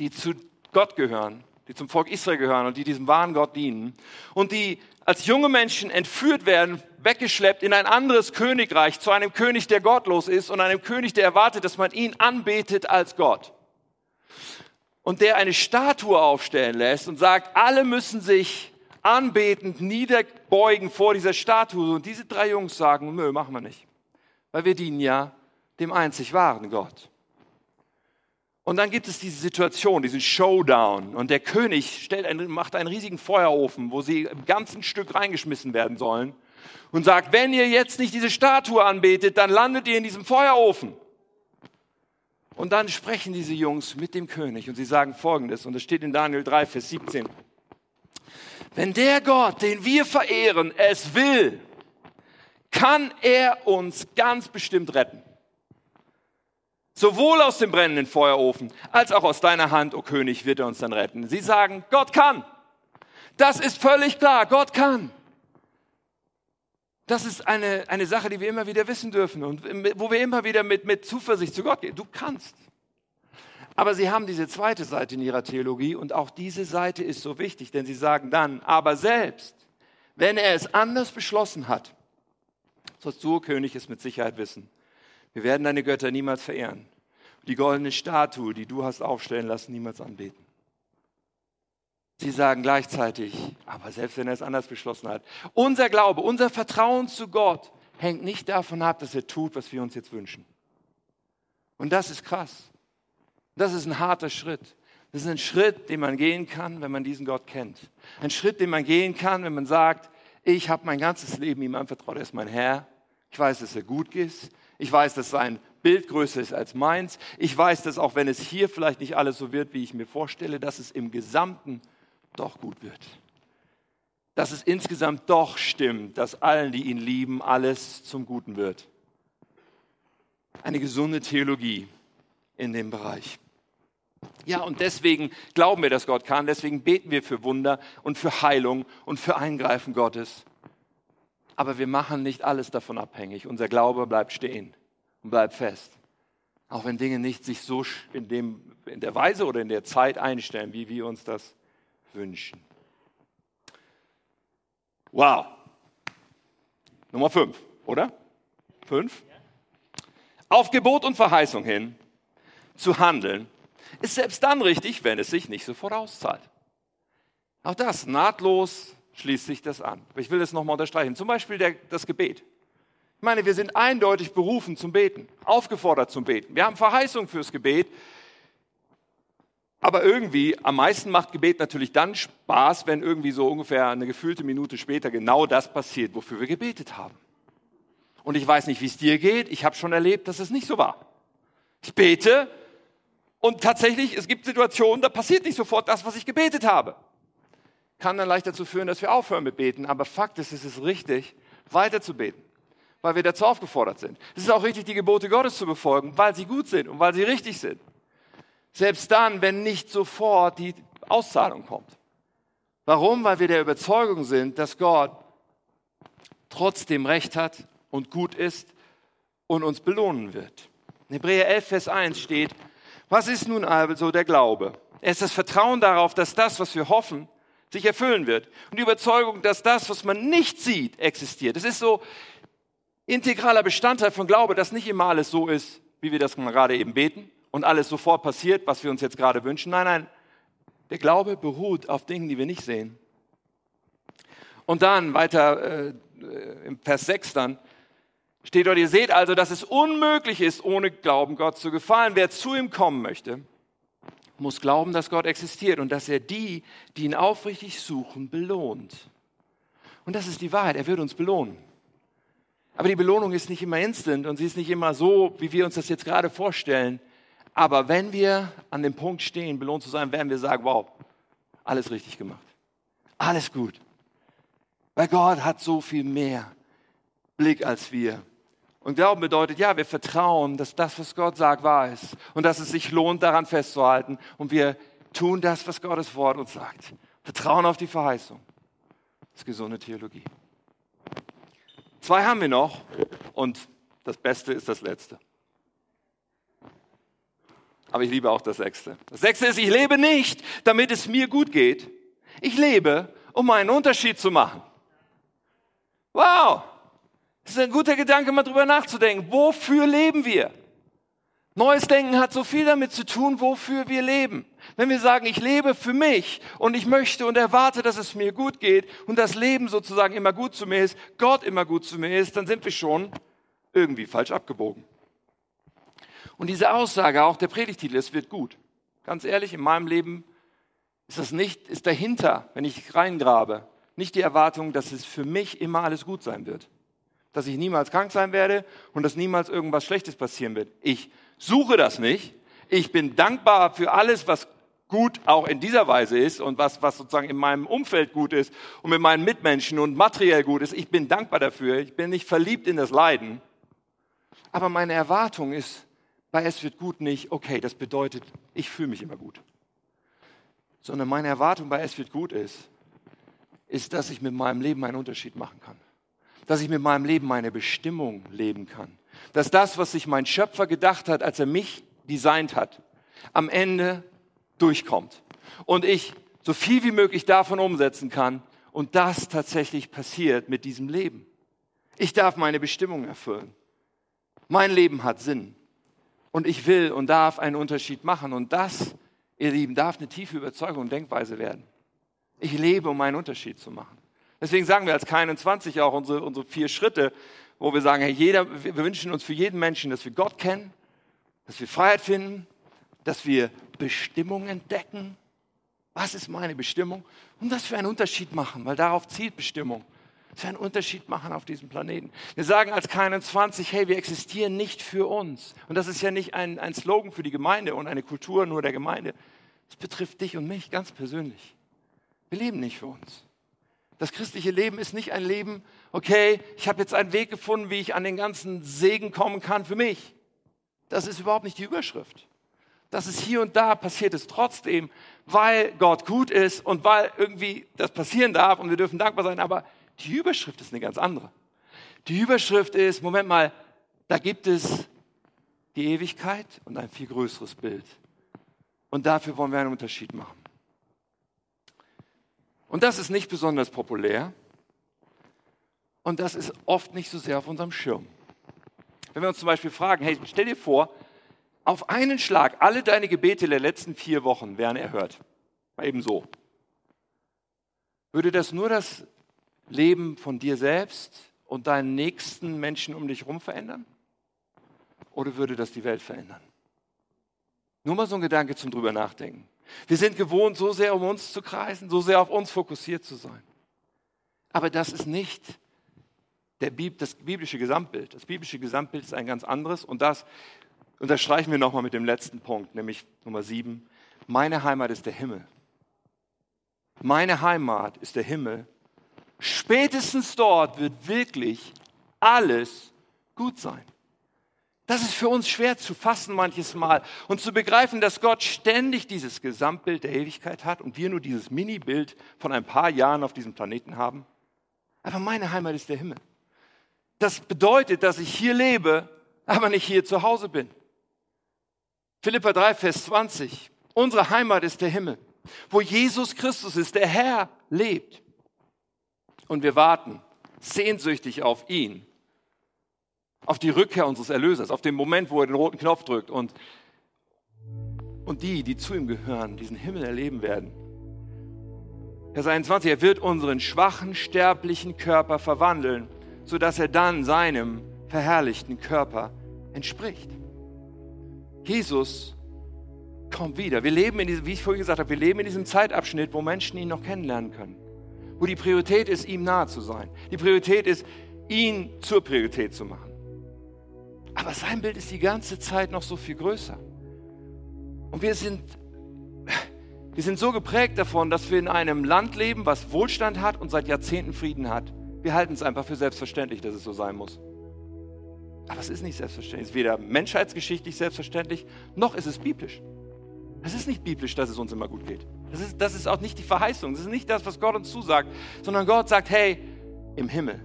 die zu Gott gehören die zum Volk Israel gehören und die diesem wahren Gott dienen und die als junge Menschen entführt werden, weggeschleppt in ein anderes Königreich, zu einem König, der gottlos ist und einem König, der erwartet, dass man ihn anbetet als Gott. Und der eine Statue aufstellen lässt und sagt, alle müssen sich anbetend niederbeugen vor dieser Statue. Und diese drei Jungs sagen, nö, machen wir nicht. Weil wir dienen ja dem einzig wahren Gott. Und dann gibt es diese Situation, diesen Showdown. Und der König stellt einen, macht einen riesigen Feuerofen, wo sie im ganzen Stück reingeschmissen werden sollen. Und sagt, wenn ihr jetzt nicht diese Statue anbetet, dann landet ihr in diesem Feuerofen. Und dann sprechen diese Jungs mit dem König und sie sagen Folgendes, und das steht in Daniel 3, Vers 17. Wenn der Gott, den wir verehren, es will, kann er uns ganz bestimmt retten. Sowohl aus dem brennenden Feuerofen als auch aus deiner Hand, o oh König, wird er uns dann retten. Sie sagen, Gott kann. Das ist völlig klar, Gott kann. Das ist eine, eine Sache, die wir immer wieder wissen dürfen und wo wir immer wieder mit, mit Zuversicht zu Gott gehen. Du kannst. Aber sie haben diese zweite Seite in ihrer Theologie und auch diese Seite ist so wichtig, denn sie sagen dann, aber selbst, wenn er es anders beschlossen hat, sollst du, König, es mit Sicherheit wissen. Wir werden deine Götter niemals verehren. Die goldene Statue, die du hast aufstellen lassen, niemals anbeten. Sie sagen gleichzeitig, aber selbst wenn er es anders beschlossen hat, unser Glaube, unser Vertrauen zu Gott hängt nicht davon ab, dass er tut, was wir uns jetzt wünschen. Und das ist krass. Das ist ein harter Schritt. Das ist ein Schritt, den man gehen kann, wenn man diesen Gott kennt. Ein Schritt, den man gehen kann, wenn man sagt, ich habe mein ganzes Leben ihm anvertraut, er ist mein Herr. Ich weiß, dass er gut ist. Ich weiß, dass sein Bild größer ist als meins. Ich weiß, dass auch wenn es hier vielleicht nicht alles so wird, wie ich mir vorstelle, dass es im Gesamten doch gut wird. Dass es insgesamt doch stimmt, dass allen, die ihn lieben, alles zum Guten wird. Eine gesunde Theologie in dem Bereich. Ja, und deswegen glauben wir, dass Gott kann. Deswegen beten wir für Wunder und für Heilung und für Eingreifen Gottes aber wir machen nicht alles davon abhängig. Unser Glaube bleibt stehen und bleibt fest. Auch wenn Dinge nicht sich so in, dem, in der Weise oder in der Zeit einstellen, wie wir uns das wünschen. Wow. Nummer fünf, oder? Fünf? Auf Gebot und Verheißung hin zu handeln, ist selbst dann richtig, wenn es sich nicht so vorauszahlt. Auch das nahtlos schließt sich das an. Ich will das nochmal unterstreichen. Zum Beispiel der, das Gebet. Ich meine, wir sind eindeutig berufen zum Beten, aufgefordert zum Beten. Wir haben Verheißung fürs Gebet. Aber irgendwie, am meisten macht Gebet natürlich dann Spaß, wenn irgendwie so ungefähr eine gefühlte Minute später genau das passiert, wofür wir gebetet haben. Und ich weiß nicht, wie es dir geht. Ich habe schon erlebt, dass es nicht so war. Ich bete und tatsächlich, es gibt Situationen, da passiert nicht sofort das, was ich gebetet habe kann dann leicht dazu führen, dass wir aufhören mit Beten. Aber Fakt ist, es ist richtig, weiter zu beten, weil wir dazu aufgefordert sind. Es ist auch richtig, die Gebote Gottes zu befolgen, weil sie gut sind und weil sie richtig sind. Selbst dann, wenn nicht sofort die Auszahlung kommt. Warum? Weil wir der Überzeugung sind, dass Gott trotzdem Recht hat und gut ist und uns belohnen wird. In Hebräer 11, Vers 1 steht, was ist nun also der Glaube? Er ist das Vertrauen darauf, dass das, was wir hoffen, sich erfüllen wird. Und die Überzeugung, dass das, was man nicht sieht, existiert. Das ist so integraler Bestandteil von Glaube, dass nicht immer alles so ist, wie wir das gerade eben beten und alles sofort passiert, was wir uns jetzt gerade wünschen. Nein, nein, der Glaube beruht auf Dingen, die wir nicht sehen. Und dann weiter äh, im Vers 6 dann steht dort, ihr seht also, dass es unmöglich ist, ohne Glauben Gott zu gefallen. Wer zu ihm kommen möchte, muss glauben, dass Gott existiert und dass er die, die ihn aufrichtig suchen, belohnt. Und das ist die Wahrheit, er wird uns belohnen. Aber die Belohnung ist nicht immer instant und sie ist nicht immer so, wie wir uns das jetzt gerade vorstellen. Aber wenn wir an dem Punkt stehen, belohnt zu sein, werden wir sagen, wow, alles richtig gemacht. Alles gut. Weil Gott hat so viel mehr Blick als wir. Und Glauben bedeutet, ja, wir vertrauen, dass das, was Gott sagt, wahr ist und dass es sich lohnt, daran festzuhalten. Und wir tun das, was Gottes Wort uns sagt. Vertrauen auf die Verheißung. Das ist gesunde Theologie. Zwei haben wir noch und das Beste ist das Letzte. Aber ich liebe auch das sechste. Das sechste ist, ich lebe nicht, damit es mir gut geht. Ich lebe, um einen Unterschied zu machen. Wow! Das ist ein guter Gedanke, mal drüber nachzudenken. Wofür leben wir? Neues Denken hat so viel damit zu tun, wofür wir leben. Wenn wir sagen, ich lebe für mich und ich möchte und erwarte, dass es mir gut geht und das Leben sozusagen immer gut zu mir ist, Gott immer gut zu mir ist, dann sind wir schon irgendwie falsch abgebogen. Und diese Aussage, auch der Predigtitel, es wird gut. Ganz ehrlich, in meinem Leben ist das nicht, ist dahinter, wenn ich reingrabe, nicht die Erwartung, dass es für mich immer alles gut sein wird. Dass ich niemals krank sein werde und dass niemals irgendwas Schlechtes passieren wird. Ich suche das nicht. Ich bin dankbar für alles, was gut auch in dieser Weise ist und was, was sozusagen in meinem Umfeld gut ist und mit meinen Mitmenschen und materiell gut ist. Ich bin dankbar dafür. Ich bin nicht verliebt in das Leiden. Aber meine Erwartung ist, bei Es wird gut nicht, okay, das bedeutet, ich fühle mich immer gut. Sondern meine Erwartung bei Es wird gut ist, ist, dass ich mit meinem Leben einen Unterschied machen kann. Dass ich mit meinem Leben meine Bestimmung leben kann. Dass das, was sich mein Schöpfer gedacht hat, als er mich designt hat, am Ende durchkommt. Und ich so viel wie möglich davon umsetzen kann und das tatsächlich passiert mit diesem Leben. Ich darf meine Bestimmung erfüllen. Mein Leben hat Sinn und ich will und darf einen Unterschied machen. Und das, ihr Lieben, darf eine tiefe Überzeugung und Denkweise werden. Ich lebe, um einen Unterschied zu machen. Deswegen sagen wir als K21 auch unsere, unsere vier Schritte, wo wir sagen, hey, jeder, wir wünschen uns für jeden Menschen, dass wir Gott kennen, dass wir Freiheit finden, dass wir Bestimmung entdecken. Was ist meine Bestimmung? Und dass wir einen Unterschied machen, weil darauf zielt Bestimmung dass wir einen Unterschied machen auf diesem Planeten. Wir sagen als K21, hey, wir existieren nicht für uns. Und das ist ja nicht ein, ein Slogan für die Gemeinde und eine Kultur nur der Gemeinde. Es betrifft dich und mich ganz persönlich. Wir leben nicht für uns. Das christliche Leben ist nicht ein Leben, okay, ich habe jetzt einen Weg gefunden, wie ich an den ganzen Segen kommen kann für mich. Das ist überhaupt nicht die Überschrift. Das ist hier und da passiert es trotzdem, weil Gott gut ist und weil irgendwie das passieren darf und wir dürfen dankbar sein, aber die Überschrift ist eine ganz andere. Die Überschrift ist, Moment mal, da gibt es die Ewigkeit und ein viel größeres Bild. Und dafür wollen wir einen Unterschied machen. Und das ist nicht besonders populär. Und das ist oft nicht so sehr auf unserem Schirm. Wenn wir uns zum Beispiel fragen, hey, stell dir vor, auf einen Schlag alle deine Gebete der letzten vier Wochen wären erhört. Mal eben so. Würde das nur das Leben von dir selbst und deinen nächsten Menschen um dich herum verändern? Oder würde das die Welt verändern? Nur mal so ein Gedanke zum drüber nachdenken. Wir sind gewohnt, so sehr um uns zu kreisen, so sehr auf uns fokussiert zu sein. Aber das ist nicht der Bib das biblische Gesamtbild. Das biblische Gesamtbild ist ein ganz anderes und das unterstreichen wir nochmal mit dem letzten Punkt, nämlich Nummer sieben. Meine Heimat ist der Himmel. Meine Heimat ist der Himmel Spätestens dort wird wirklich alles gut sein. Das ist für uns schwer zu fassen manches Mal und zu begreifen, dass Gott ständig dieses Gesamtbild der Ewigkeit hat und wir nur dieses Mini-Bild von ein paar Jahren auf diesem Planeten haben. Aber meine Heimat ist der Himmel. Das bedeutet, dass ich hier lebe, aber nicht hier zu Hause bin. Philippa 3, Vers 20. Unsere Heimat ist der Himmel, wo Jesus Christus ist, der Herr lebt und wir warten sehnsüchtig auf ihn, auf die Rückkehr unseres Erlösers, auf den Moment, wo er den roten Knopf drückt und, und die, die zu ihm gehören, diesen Himmel erleben werden. Vers 21, er wird unseren schwachen, sterblichen Körper verwandeln, sodass er dann seinem verherrlichten Körper entspricht. Jesus kommt wieder. Wir leben in diesem, wie ich vorhin gesagt habe, wir leben in diesem Zeitabschnitt, wo Menschen ihn noch kennenlernen können wo die Priorität ist, ihm nahe zu sein. Die Priorität ist, ihn zur Priorität zu machen. Aber sein Bild ist die ganze Zeit noch so viel größer. Und wir sind, wir sind so geprägt davon, dass wir in einem Land leben, was Wohlstand hat und seit Jahrzehnten Frieden hat. Wir halten es einfach für selbstverständlich, dass es so sein muss. Aber es ist nicht selbstverständlich. Es ist weder menschheitsgeschichtlich selbstverständlich, noch ist es biblisch. Es ist nicht biblisch, dass es uns immer gut geht. Das ist, das ist auch nicht die Verheißung. Das ist nicht das, was Gott uns zusagt, sondern Gott sagt, hey, im Himmel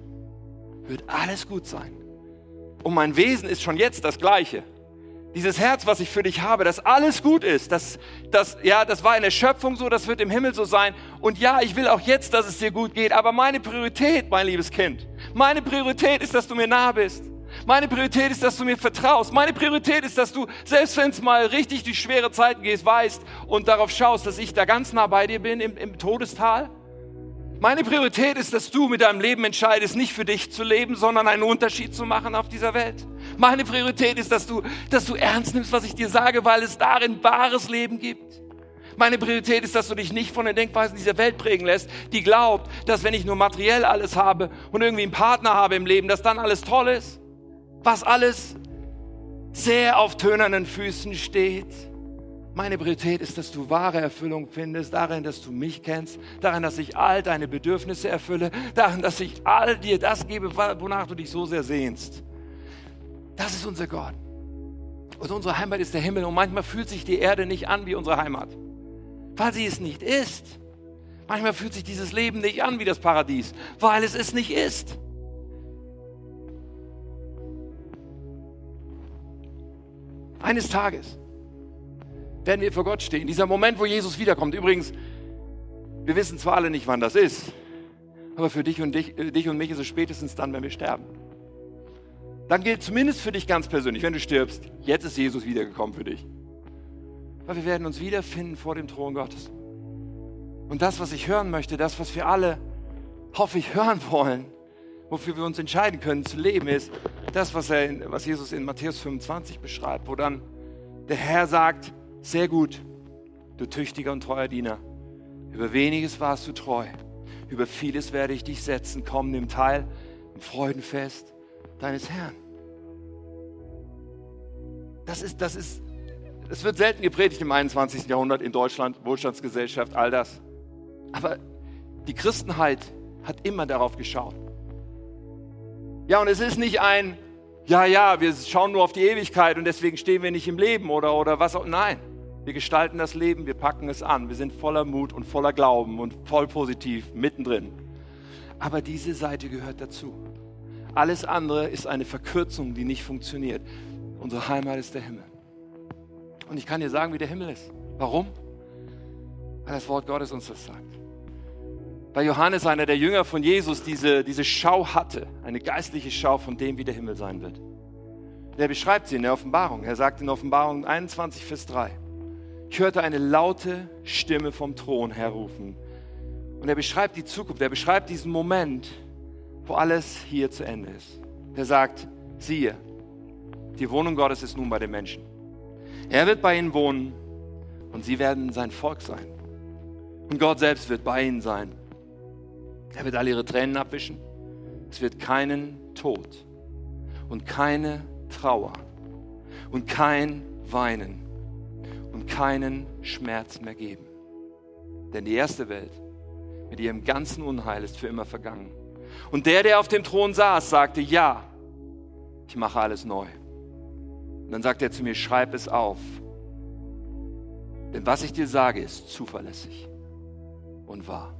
wird alles gut sein. Und mein Wesen ist schon jetzt das gleiche. Dieses Herz, was ich für dich habe, dass alles gut ist, das, das, ja, das war in der Schöpfung so, das wird im Himmel so sein. Und ja, ich will auch jetzt, dass es dir gut geht. Aber meine Priorität, mein liebes Kind, meine Priorität ist, dass du mir nah bist. Meine Priorität ist, dass du mir vertraust. Meine Priorität ist, dass du, selbst wenn es mal richtig durch schwere Zeiten gehst, weißt und darauf schaust, dass ich da ganz nah bei dir bin im, im Todestal. Meine Priorität ist, dass du mit deinem Leben entscheidest, nicht für dich zu leben, sondern einen Unterschied zu machen auf dieser Welt. Meine Priorität ist, dass du, dass du ernst nimmst, was ich dir sage, weil es darin wahres Leben gibt. Meine Priorität ist, dass du dich nicht von den Denkweisen dieser Welt prägen lässt, die glaubt, dass wenn ich nur materiell alles habe und irgendwie einen Partner habe im Leben, dass dann alles toll ist was alles sehr auf tönernen Füßen steht. Meine Priorität ist, dass du wahre Erfüllung findest, darin, dass du mich kennst, darin, dass ich all deine Bedürfnisse erfülle, darin, dass ich all dir das gebe, wonach du dich so sehr sehnst. Das ist unser Gott. Und unsere Heimat ist der Himmel. Und manchmal fühlt sich die Erde nicht an wie unsere Heimat, weil sie es nicht ist. Manchmal fühlt sich dieses Leben nicht an wie das Paradies, weil es es nicht ist. Eines Tages werden wir vor Gott stehen. Dieser Moment, wo Jesus wiederkommt. Übrigens, wir wissen zwar alle nicht, wann das ist, aber für dich und, dich, äh, dich und mich ist es spätestens dann, wenn wir sterben. Dann gilt zumindest für dich ganz persönlich, wenn du stirbst, jetzt ist Jesus wiedergekommen für dich. Weil wir werden uns wiederfinden vor dem Thron Gottes. Und das, was ich hören möchte, das, was wir alle, hoffe ich, hören wollen, wofür wir uns entscheiden können zu leben, ist das, was, er, was Jesus in Matthäus 25 beschreibt, wo dann der Herr sagt, sehr gut, du tüchtiger und treuer Diener, über weniges warst du treu, über vieles werde ich dich setzen, komm, nimm teil im Freudenfest deines Herrn. Das ist, das ist, es wird selten gepredigt im 21. Jahrhundert in Deutschland, Wohlstandsgesellschaft, all das. Aber die Christenheit hat immer darauf geschaut. Ja, und es ist nicht ein, ja, ja, wir schauen nur auf die Ewigkeit und deswegen stehen wir nicht im Leben oder, oder was auch. Nein, wir gestalten das Leben, wir packen es an, wir sind voller Mut und voller Glauben und voll positiv mittendrin. Aber diese Seite gehört dazu. Alles andere ist eine Verkürzung, die nicht funktioniert. Unsere Heimat ist der Himmel. Und ich kann dir sagen, wie der Himmel ist. Warum? Weil das Wort Gottes uns das sagt bei Johannes, einer der Jünger von Jesus, diese, diese Schau hatte, eine geistliche Schau von dem, wie der Himmel sein wird. Der beschreibt sie in der Offenbarung. Er sagt in Offenbarung 21, Vers 3, ich hörte eine laute Stimme vom Thron herrufen. Und er beschreibt die Zukunft, er beschreibt diesen Moment, wo alles hier zu Ende ist. Er sagt, siehe, die Wohnung Gottes ist nun bei den Menschen. Er wird bei ihnen wohnen und sie werden sein Volk sein. Und Gott selbst wird bei ihnen sein. Er wird all ihre Tränen abwischen. Es wird keinen Tod und keine Trauer und kein Weinen und keinen Schmerz mehr geben. Denn die erste Welt mit ihrem ganzen Unheil ist für immer vergangen. Und der, der auf dem Thron saß, sagte, ja, ich mache alles neu. Und dann sagt er zu mir, schreib es auf. Denn was ich dir sage, ist zuverlässig und wahr.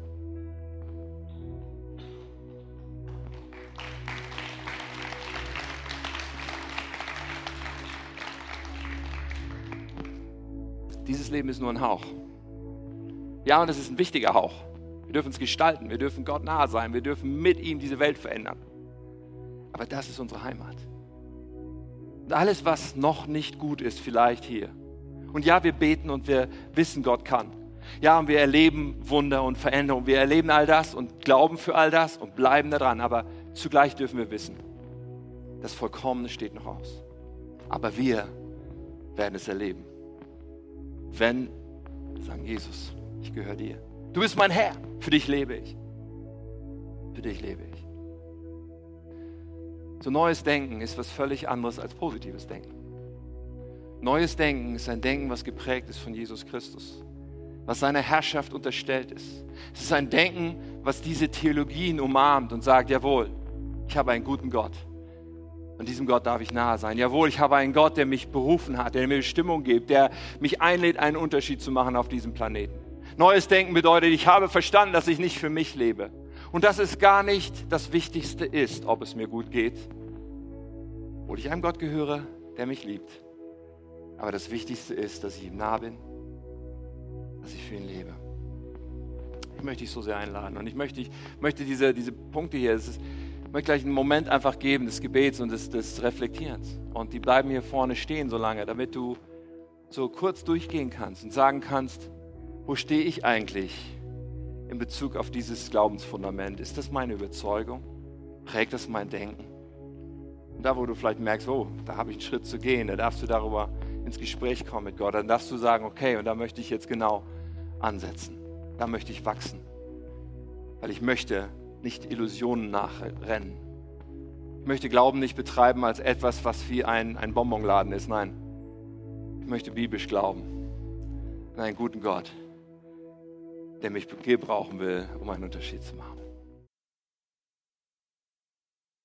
Dieses Leben ist nur ein Hauch. Ja, und es ist ein wichtiger Hauch. Wir dürfen es gestalten, wir dürfen Gott nahe sein, wir dürfen mit ihm diese Welt verändern. Aber das ist unsere Heimat. Und alles, was noch nicht gut ist, vielleicht hier. Und ja, wir beten und wir wissen, Gott kann. Ja, und wir erleben Wunder und Veränderung. Wir erleben all das und glauben für all das und bleiben daran. Aber zugleich dürfen wir wissen, das Vollkommene steht noch aus. Aber wir werden es erleben wenn sagen, Jesus, ich gehöre dir. Du bist mein Herr. Für dich lebe ich. Für dich lebe ich. So neues Denken ist was völlig anderes als positives Denken. Neues Denken ist ein Denken, was geprägt ist von Jesus Christus, was seiner Herrschaft unterstellt ist. Es ist ein Denken, was diese Theologien umarmt und sagt, jawohl, ich habe einen guten Gott. Und diesem Gott darf ich nahe sein. Jawohl, ich habe einen Gott, der mich berufen hat, der mir Bestimmung gibt, der mich einlädt, einen Unterschied zu machen auf diesem Planeten. Neues Denken bedeutet, ich habe verstanden, dass ich nicht für mich lebe. Und dass es gar nicht das Wichtigste ist, ob es mir gut geht. Oder ich einem Gott gehöre, der mich liebt. Aber das Wichtigste ist, dass ich ihm nah bin, dass ich für ihn lebe. Ich möchte dich so sehr einladen und ich möchte, ich möchte diese, diese Punkte hier, ist, ich möchte gleich einen Moment einfach geben des Gebets und des, des Reflektierens. Und die bleiben hier vorne stehen so lange, damit du so kurz durchgehen kannst und sagen kannst, wo stehe ich eigentlich in Bezug auf dieses Glaubensfundament? Ist das meine Überzeugung? Prägt das mein Denken? Und da, wo du vielleicht merkst, oh, da habe ich einen Schritt zu gehen, da darfst du darüber ins Gespräch kommen mit Gott. Dann darfst du sagen, okay, und da möchte ich jetzt genau ansetzen. Da möchte ich wachsen. Weil ich möchte nicht Illusionen nachrennen. Ich möchte Glauben nicht betreiben als etwas, was wie ein, ein Bonbonladen ist. Nein, ich möchte biblisch glauben an einen guten Gott, der mich gebrauchen will, um einen Unterschied zu machen.